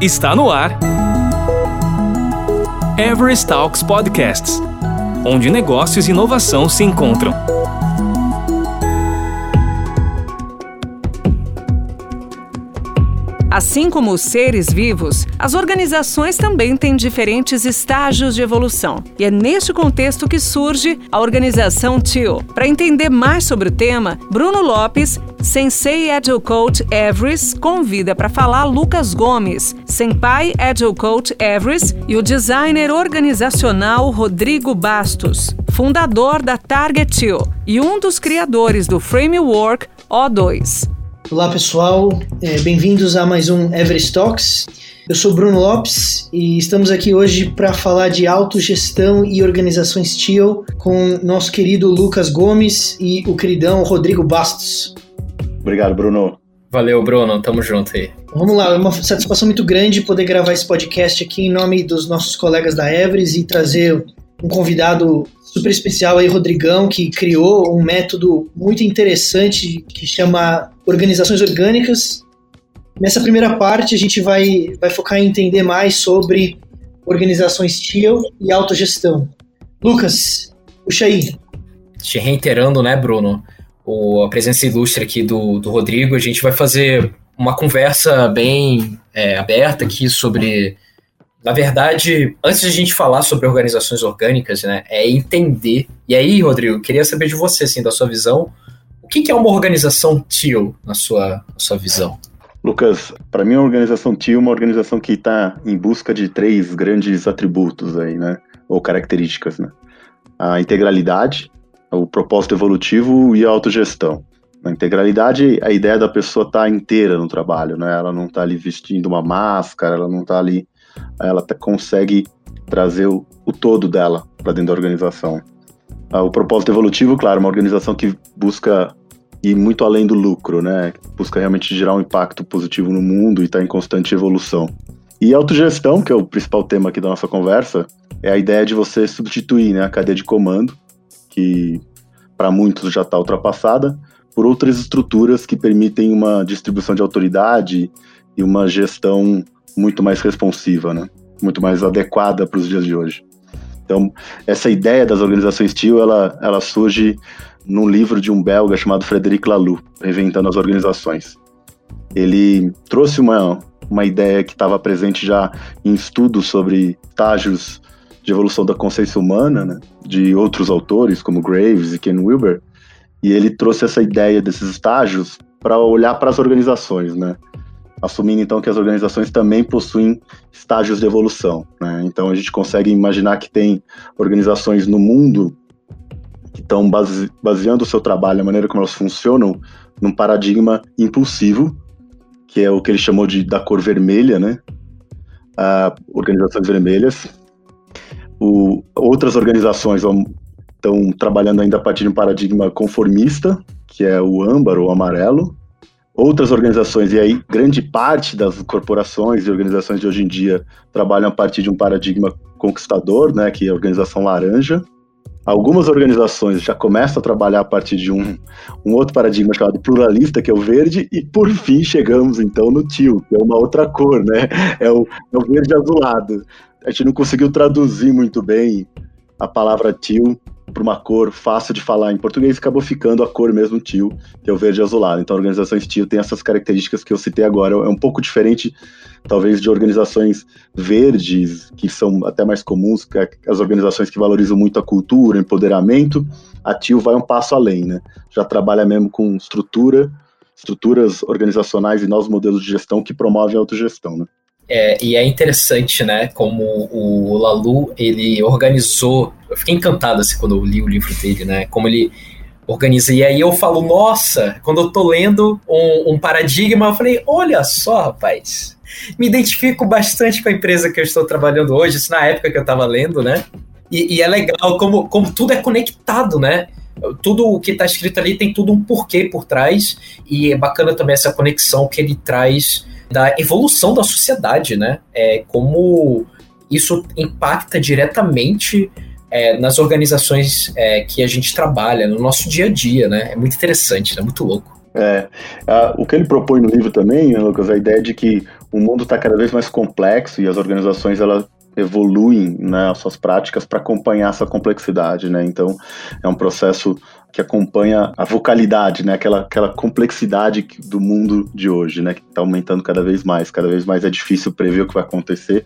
Está no ar. Everest Talks Podcasts onde negócios e inovação se encontram. Assim como os seres vivos, as organizações também têm diferentes estágios de evolução. E é neste contexto que surge a organização TIO. Para entender mais sobre o tema, Bruno Lopes, Sensei Agile Coach Everest, convida para falar Lucas Gomes, Senpai Agile Coach Everest e o designer organizacional Rodrigo Bastos, fundador da Target TIO e um dos criadores do Framework O2. Olá pessoal, é, bem-vindos a mais um Everest Talks. Eu sou Bruno Lopes e estamos aqui hoje para falar de autogestão e organizações TIO com nosso querido Lucas Gomes e o queridão Rodrigo Bastos. Obrigado, Bruno. Valeu, Bruno. Tamo junto aí. Vamos lá, é uma satisfação muito grande poder gravar esse podcast aqui em nome dos nossos colegas da Everest e trazer um convidado super especial aí, Rodrigão, que criou um método muito interessante que chama Organizações Orgânicas. Nessa primeira parte, a gente vai, vai focar em entender mais sobre organizações TIL e autogestão. Lucas, puxa aí. Te reiterando, né, Bruno, o, a presença ilustre aqui do, do Rodrigo, a gente vai fazer uma conversa bem é, aberta aqui sobre na verdade, antes de a gente falar sobre organizações orgânicas, né, é entender. E aí, Rodrigo, queria saber de você, assim, da sua visão, o que, é uma organização TIL na sua, na sua visão? Lucas, para mim, a organização TIL é uma organização que está em busca de três grandes atributos aí, né, ou características, né? A integralidade, o propósito evolutivo e a autogestão. Na integralidade, a ideia da pessoa estar tá inteira no trabalho, né? Ela não está ali vestindo uma máscara, ela não está ali ela consegue trazer o, o todo dela para dentro da organização. Ah, o propósito evolutivo, claro, uma organização que busca ir muito além do lucro, né? Busca realmente gerar um impacto positivo no mundo e está em constante evolução. E autogestão, que é o principal tema aqui da nossa conversa, é a ideia de você substituir né, a cadeia de comando, que para muitos já está ultrapassada, por outras estruturas que permitem uma distribuição de autoridade e uma gestão muito mais responsiva, né? muito mais adequada para os dias de hoje. Então, essa ideia das organizações TIL, ela, ela surge num livro de um belga chamado Frederic Laloux, Reinventando as Organizações. Ele trouxe uma, uma ideia que estava presente já em estudos sobre estágios de evolução da consciência humana, né, de outros autores, como Graves e Ken Wilber, e ele trouxe essa ideia desses estágios para olhar para as organizações, né? Assumindo então que as organizações também possuem estágios de evolução. Né? Então a gente consegue imaginar que tem organizações no mundo que estão base, baseando o seu trabalho, a maneira como elas funcionam, num paradigma impulsivo, que é o que ele chamou de da cor vermelha, né? Ah, organizações vermelhas. O, outras organizações estão trabalhando ainda a partir de um paradigma conformista, que é o âmbar ou amarelo, outras organizações, e aí grande parte das corporações e organizações de hoje em dia trabalham a partir de um paradigma conquistador, né, que é a organização laranja. Algumas organizações já começam a trabalhar a partir de um, um outro paradigma chamado pluralista, que é o verde, e por fim chegamos então no tio, que é uma outra cor, né? É o, é o verde azulado. A gente não conseguiu traduzir muito bem a palavra tio para uma cor fácil de falar em português, acabou ficando a cor mesmo tio, que é o verde azulado. Então, a organização tio tem essas características que eu citei agora. É um pouco diferente, talvez, de organizações verdes, que são até mais comuns, é as organizações que valorizam muito a cultura, empoderamento. A tio vai um passo além, né? Já trabalha mesmo com estrutura, estruturas organizacionais e novos modelos de gestão que promovem a autogestão, né? É, e é interessante, né, como o Lalu, ele organizou, eu fiquei encantado assim quando eu li o livro dele, né, como ele organiza, e aí eu falo, nossa, quando eu tô lendo um, um paradigma, eu falei, olha só, rapaz, me identifico bastante com a empresa que eu estou trabalhando hoje, isso na época que eu estava lendo, né, e, e, é legal como, como tudo é conectado, né, tudo o que está escrito ali tem tudo um porquê por trás, e é bacana também essa conexão que ele traz da evolução da sociedade, né? É, como isso impacta diretamente é, nas organizações é, que a gente trabalha, no nosso dia a dia, né? É muito interessante, é né? muito louco. É, o que ele propõe no livro também, Lucas, a ideia de que o mundo está cada vez mais complexo e as organizações elas evoluem né, as suas práticas para acompanhar essa complexidade, né? Então é um processo que acompanha a vocalidade, né? Aquela, aquela complexidade do mundo de hoje, né? Que está aumentando cada vez mais, cada vez mais é difícil prever o que vai acontecer.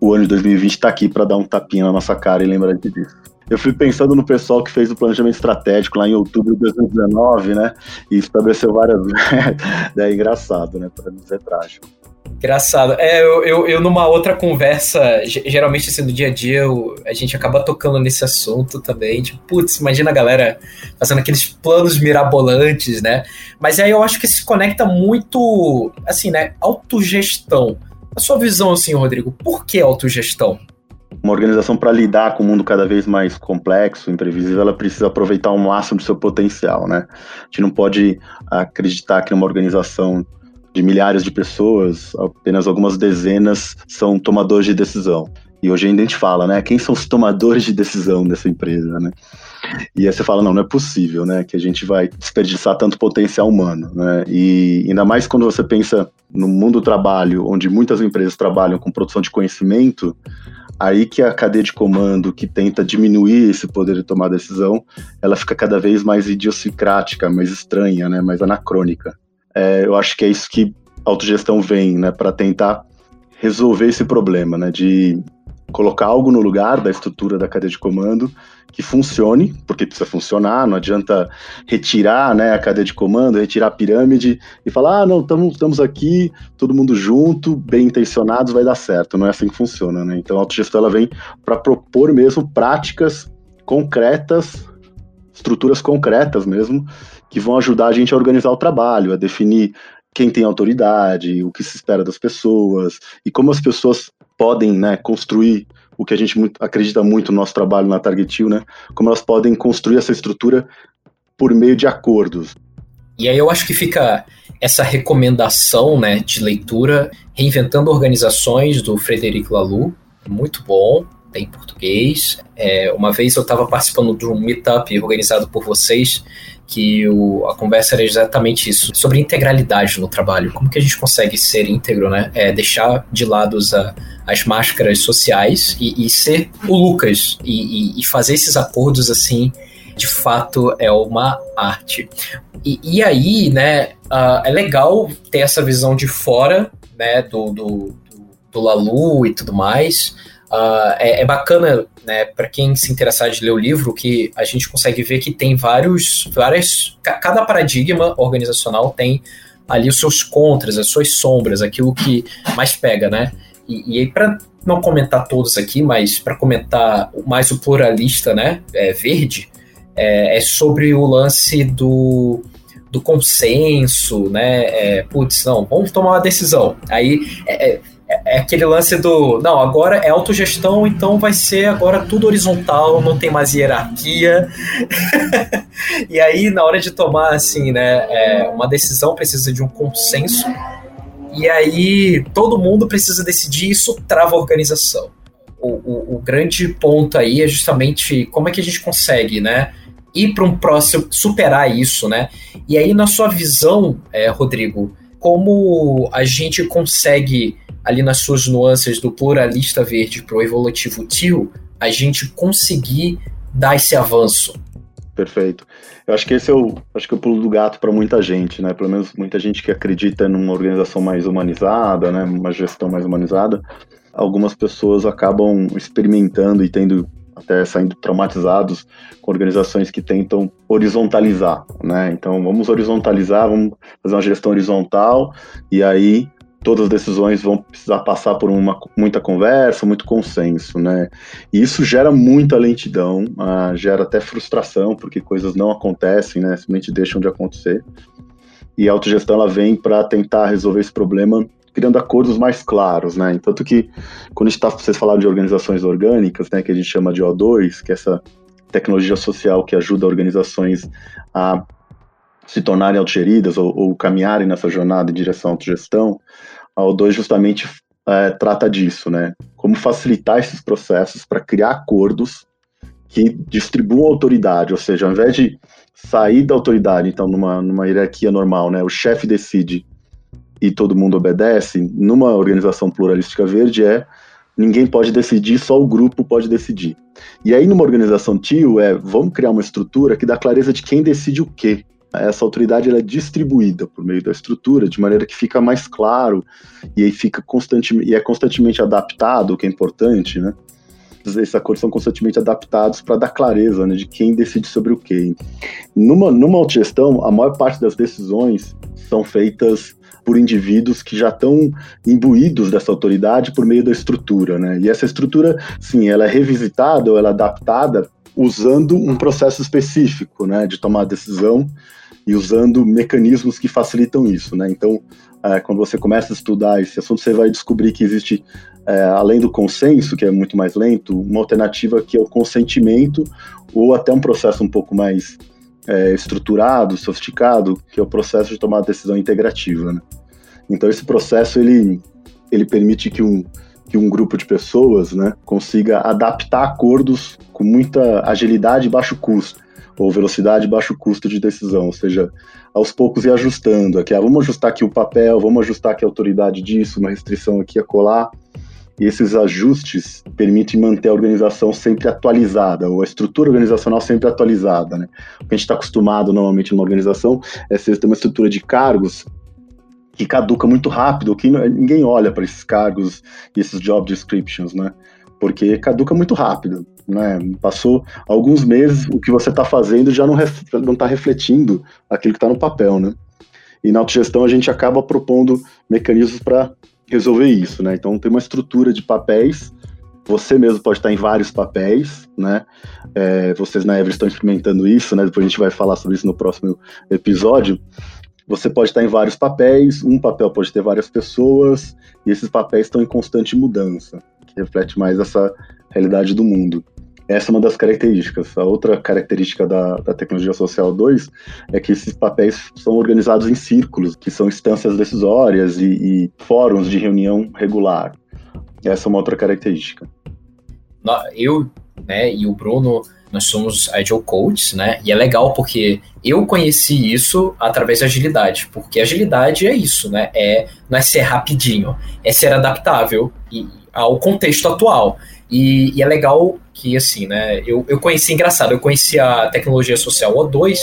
O ano de 2020 está aqui para dar um tapinha na nossa cara e lembrar disso. Eu fui pensando no pessoal que fez o planejamento estratégico lá em outubro de 2019, né? E estabeleceu várias. é engraçado, né? Para não dizer trágico. Engraçado. É, eu, eu, eu, numa outra conversa, geralmente assim, no dia a dia, eu, a gente acaba tocando nesse assunto também. Tipo, putz, imagina a galera fazendo aqueles planos mirabolantes, né? Mas aí eu acho que se conecta muito, assim, né? Autogestão. A sua visão, assim, Rodrigo, por que autogestão? Uma organização, para lidar com um mundo cada vez mais complexo, imprevisível, ela precisa aproveitar o máximo do seu potencial, né? A gente não pode acreditar que uma organização de milhares de pessoas, apenas algumas dezenas são tomadores de decisão. E hoje ainda a gente fala, né? Quem são os tomadores de decisão dessa empresa, né? E aí você fala, não, não é possível, né? Que a gente vai desperdiçar tanto potencial humano, né? E ainda mais quando você pensa no mundo do trabalho, onde muitas empresas trabalham com produção de conhecimento, aí que a cadeia de comando que tenta diminuir esse poder de tomar decisão, ela fica cada vez mais idiosincrática, mais estranha, né? Mais anacrônica. É, eu acho que é isso que a autogestão vem, né, para tentar resolver esse problema, né, de colocar algo no lugar da estrutura da cadeia de comando que funcione, porque precisa funcionar, não adianta retirar né, a cadeia de comando, retirar a pirâmide e falar, ah, não, estamos aqui, todo mundo junto, bem intencionados, vai dar certo. Não é assim que funciona, né? Então a autogestão ela vem para propor mesmo práticas concretas, estruturas concretas mesmo, que vão ajudar a gente a organizar o trabalho, a definir quem tem autoridade, o que se espera das pessoas e como as pessoas podem né, construir o que a gente acredita muito no nosso trabalho na Target né? Como elas podem construir essa estrutura por meio de acordos. E aí eu acho que fica essa recomendação né, de leitura, Reinventando Organizações, do Frederic Laloux, muito bom, tem em português. É, uma vez eu estava participando de um meetup organizado por vocês, que o, a conversa era exatamente isso, sobre integralidade no trabalho. Como que a gente consegue ser íntegro, né? É, deixar de lado a, as máscaras sociais e, e ser o Lucas e, e, e, fazer esses acordos assim, de fato é uma arte. E, aí, né, uh, é legal ter essa visão de fora, né, do, do, do Lalu e tudo mais, Uh, é, é, bacana, né, para quem se interessar de ler o livro, que a gente consegue ver que tem vários, várias, cada paradigma organizacional tem ali os seus contras, as suas sombras, aquilo que mais pega, né? E, e aí para não comentar todos aqui, mas para comentar mais o pluralista, né, é, verde, é, é sobre o lance do do consenso, né? É, putz, não, vamos tomar uma decisão. Aí é, é aquele lance do. Não, agora é autogestão, então vai ser agora tudo horizontal, não tem mais hierarquia. e aí, na hora de tomar, assim, né, é, uma decisão precisa de um consenso. E aí, todo mundo precisa decidir, isso trava a organização. O, o, o grande ponto aí é justamente como é que a gente consegue, né? Ir para um próximo, superar isso, né? E aí, na sua visão, é, Rodrigo, como a gente consegue ali nas suas nuances do pluralista verde para o evolutivo tio, a gente conseguir dar esse avanço. Perfeito. Eu acho que esse é o, acho que é o pulo do gato para muita gente, né? Pelo menos muita gente que acredita numa organização mais humanizada, né? Uma gestão mais humanizada. Algumas pessoas acabam experimentando e tendo até saindo traumatizados com organizações que tentam horizontalizar, né? Então vamos horizontalizar, vamos fazer uma gestão horizontal e aí todas as decisões vão precisar passar por uma, muita conversa, muito consenso, né? E isso gera muita lentidão, uh, gera até frustração, porque coisas não acontecem, né? Simplesmente deixam de acontecer. E a autogestão ela vem para tentar resolver esse problema criando acordos mais claros, né? Tanto que quando a tá, vocês falaram de organizações orgânicas, né, que a gente chama de O2, que é essa tecnologia social que ajuda organizações a se tornarem autogeridas ou, ou caminharem nessa jornada em direção à autogestão, a O2 justamente é, trata disso, né? Como facilitar esses processos para criar acordos que distribuam autoridade, ou seja, ao invés de sair da autoridade, então, numa, numa hierarquia normal, né? O chefe decide e todo mundo obedece, numa organização pluralística verde é ninguém pode decidir, só o grupo pode decidir. E aí, numa organização TIO, é vamos criar uma estrutura que dá clareza de quem decide o quê. Essa autoridade é distribuída por meio da estrutura, de maneira que fica mais claro e aí fica constantemente, e é constantemente adaptado, o que é importante, né? esses acordos são constantemente adaptados para dar clareza né, de quem decide sobre o quê. Numa, numa autogestão, a maior parte das decisões são feitas por indivíduos que já estão imbuídos dessa autoridade por meio da estrutura, né? E essa estrutura, sim, ela é revisitada ou ela é adaptada usando um processo específico, né, de tomar decisão e usando mecanismos que facilitam isso, né? Então, é, quando você começa a estudar esse assunto, você vai descobrir que existe, é, além do consenso, que é muito mais lento, uma alternativa que é o consentimento ou até um processo um pouco mais é, estruturado, sofisticado, que é o processo de tomar decisão integrativa. Né? Então esse processo ele, ele permite que um, que um grupo de pessoas né, consiga adaptar acordos com muita agilidade e baixo custo, ou velocidade e baixo custo de decisão, ou seja, aos poucos ir ajustando. Aqui, ah, vamos ajustar aqui o papel, vamos ajustar aqui a autoridade disso, uma restrição aqui a colar. E esses ajustes permitem manter a organização sempre atualizada, ou a estrutura organizacional sempre atualizada. Né? O que a gente está acostumado normalmente numa organização é ter uma estrutura de cargos que caduca muito rápido, que ninguém olha para esses cargos e esses job descriptions, né? Porque caduca muito rápido, né? Passou alguns meses, o que você está fazendo já não está refletindo aquilo que está no papel, né? E na autogestão a gente acaba propondo mecanismos para resolver isso, né? Então tem uma estrutura de papéis. Você mesmo pode estar em vários papéis, né? É, vocês na Ever estão experimentando isso, né? Depois a gente vai falar sobre isso no próximo episódio. Você pode estar em vários papéis, um papel pode ter várias pessoas, e esses papéis estão em constante mudança, que reflete mais essa realidade do mundo. Essa é uma das características. A outra característica da, da tecnologia social 2 é que esses papéis são organizados em círculos, que são instâncias decisórias e, e fóruns de reunião regular. Essa é uma outra característica. Eu né, e o Bruno, nós somos Agile Coaches, né? E é legal porque eu conheci isso através da agilidade, porque agilidade é isso, né? É, não é ser rapidinho, é ser adaptável ao contexto atual. E, e, é legal que, assim, né, eu, eu conheci, engraçado, eu conheci a tecnologia social O2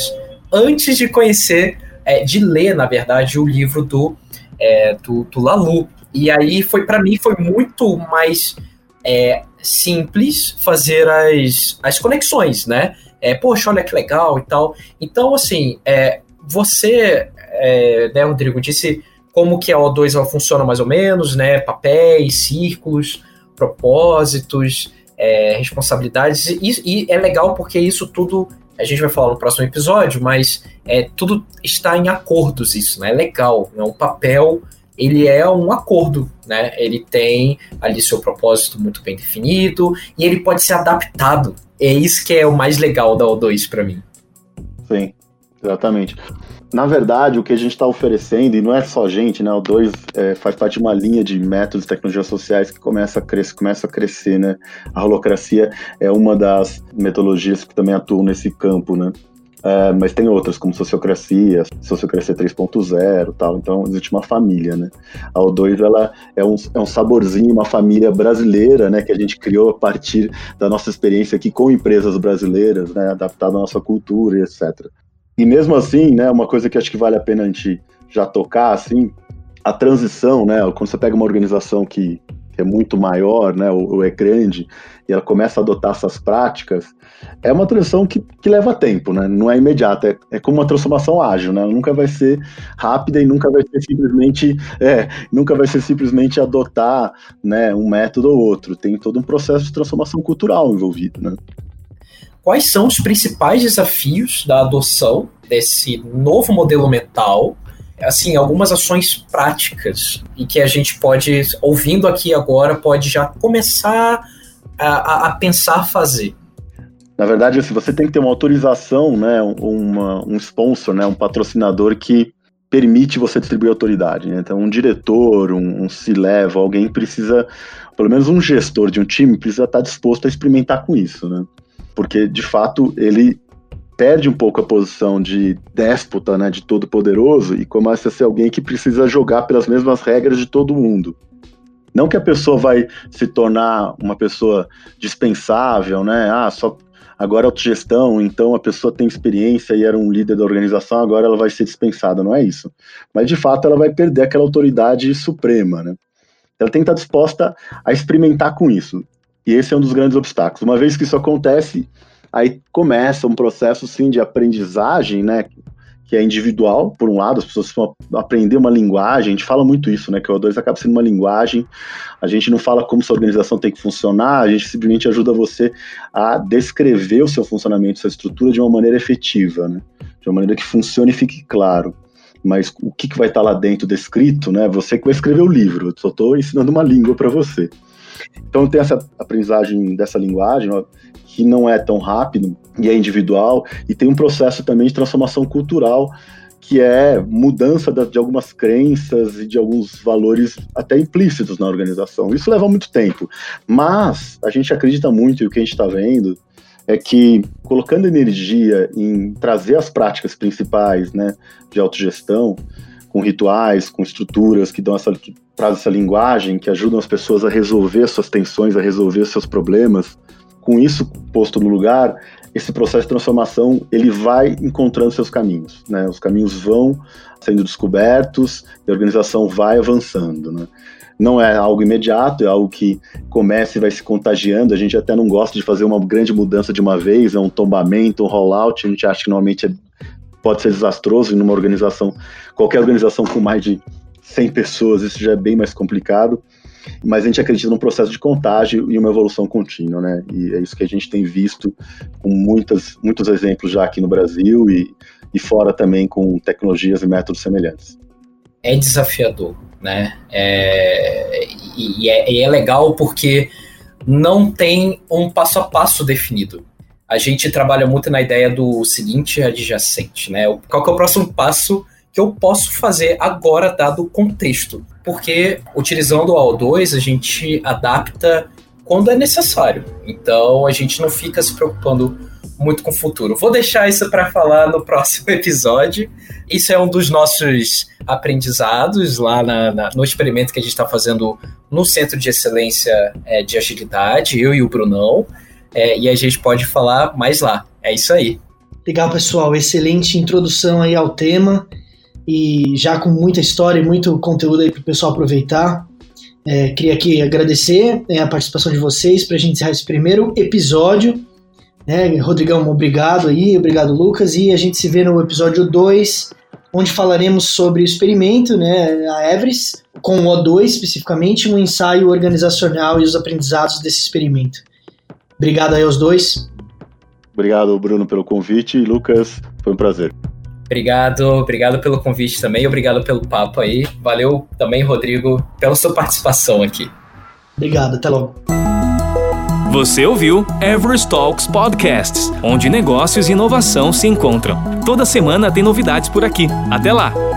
antes de conhecer, é, de ler, na verdade, o livro do, é, do, do Lalu. E aí, foi para mim, foi muito mais é, simples fazer as, as conexões, né? É, Poxa, olha que legal e tal. Então, assim, é, você, é, né, Rodrigo, disse como que a O2 ela funciona mais ou menos, né? Papéis, círculos, propósitos, é, responsabilidades, e, e, é legal porque isso tudo, a gente vai falar no próximo episódio, mas é, tudo está em acordos isso, né? É legal, é um papel, ele é um acordo, né? Ele tem ali seu propósito muito bem definido e ele pode ser adaptado. É isso que é o mais legal da O2 para mim. Sim, exatamente na verdade, o que a gente está oferecendo, e não é só gente, né? O 2 é, faz parte de uma linha de métodos de tecnologias sociais que começa a crescer, começa a crescer, né? A holocracia é uma das metodologias que também atuam nesse campo, né? É, mas tem outras, como sociocracia, sociocracia 3.0 tal. Então, existe uma família, né? A O2, ela é um, é um saborzinho, uma família brasileira, né? Que a gente criou a partir da nossa experiência aqui com empresas brasileiras, né? Adaptada à nossa cultura e etc. E mesmo assim, né, uma coisa que acho que vale a pena a gente já tocar, assim, a transição, né, quando você pega uma organização que, é muito maior, né, ou, ou, é grande, e ela começa a adotar essas práticas, é uma transição que, que leva tempo, né, não é imediata, é, é como uma transformação ágil, né, nunca vai ser rápida e nunca vai ser simplesmente, é, nunca vai ser simplesmente adotar, né, um método ou outro, tem todo um processo de transformação cultural envolvido, né quais são os principais desafios da adoção desse novo modelo mental, assim, algumas ações práticas e que a gente pode, ouvindo aqui agora, pode já começar a, a pensar fazer. Na verdade, assim, você tem que ter uma autorização, né, uma, um sponsor, né, um patrocinador que permite você distribuir autoridade. Né? Então, um diretor, um, um C-level, alguém precisa, pelo menos um gestor de um time, precisa estar disposto a experimentar com isso. Né? Porque de fato ele perde um pouco a posição de déspota, né, de todo poderoso e começa a ser alguém que precisa jogar pelas mesmas regras de todo mundo. Não que a pessoa vai se tornar uma pessoa dispensável, né? Ah, só agora é autogestão, então a pessoa tem experiência e era um líder da organização, agora ela vai ser dispensada, não é isso. Mas de fato ela vai perder aquela autoridade suprema, né? Ela tem que estar disposta a experimentar com isso. E esse é um dos grandes obstáculos. Uma vez que isso acontece, aí começa um processo sim de aprendizagem, né? Que é individual, por um lado, as pessoas vão aprender uma linguagem, a gente fala muito isso, né? Que o O2 acaba sendo uma linguagem, a gente não fala como sua organização tem que funcionar, a gente simplesmente ajuda você a descrever o seu funcionamento, sua estrutura de uma maneira efetiva, né? De uma maneira que funcione e fique claro mas o que, que vai estar lá dentro descrito, né? Você que vai escrever o livro, eu só estou ensinando uma língua para você. Então tem essa aprendizagem dessa linguagem ó, que não é tão rápido e é individual e tem um processo também de transformação cultural que é mudança de algumas crenças e de alguns valores até implícitos na organização. Isso leva muito tempo, mas a gente acredita muito e o que a gente está vendo é que colocando energia em trazer as práticas principais, né, de autogestão, com rituais, com estruturas que dão essa traz essa linguagem, que ajudam as pessoas a resolver suas tensões, a resolver seus problemas. Com isso posto no lugar, esse processo de transformação ele vai encontrando seus caminhos, né? Os caminhos vão sendo descobertos e a organização vai avançando, né? Não é algo imediato, é algo que começa e vai se contagiando. A gente até não gosta de fazer uma grande mudança de uma vez, é um tombamento, um rollout. A gente acha que normalmente é pode ser desastroso em uma organização, qualquer organização com mais de 100 pessoas, isso já é bem mais complicado, mas a gente acredita num processo de contágio e uma evolução contínua, né? E é isso que a gente tem visto com muitas, muitos exemplos já aqui no Brasil e, e fora também com tecnologias e métodos semelhantes. É desafiador, né? É, e, é, e é legal porque não tem um passo a passo definido a gente trabalha muito na ideia do seguinte adjacente, né? Qual que é o próximo passo que eu posso fazer agora, dado o contexto? Porque utilizando o AO2, a gente adapta quando é necessário. Então a gente não fica se preocupando muito com o futuro. Vou deixar isso para falar no próximo episódio. Isso é um dos nossos aprendizados lá na, na, no experimento que a gente está fazendo no Centro de Excelência é, de Agilidade, eu e o Brunão é, e a gente pode falar mais lá. É isso aí. Legal, pessoal. Excelente introdução aí ao tema e já com muita história e muito conteúdo aí para o pessoal aproveitar. É, queria aqui agradecer né, a participação de vocês para a gente encerrar esse primeiro episódio. Né? Rodrigão, obrigado aí, obrigado Lucas, e a gente se vê no episódio 2, onde falaremos sobre o experimento, né, a Everest, com o O2 especificamente, um ensaio organizacional e os aprendizados desse experimento. Obrigado aí aos dois. Obrigado, Bruno, pelo convite. Lucas, foi um prazer. Obrigado, obrigado pelo convite também, obrigado pelo papo aí. Valeu também, Rodrigo, pela sua participação aqui. Obrigado, até logo. Você ouviu Everest Talks Podcasts, onde negócios e inovação se encontram. Toda semana tem novidades por aqui. Até lá!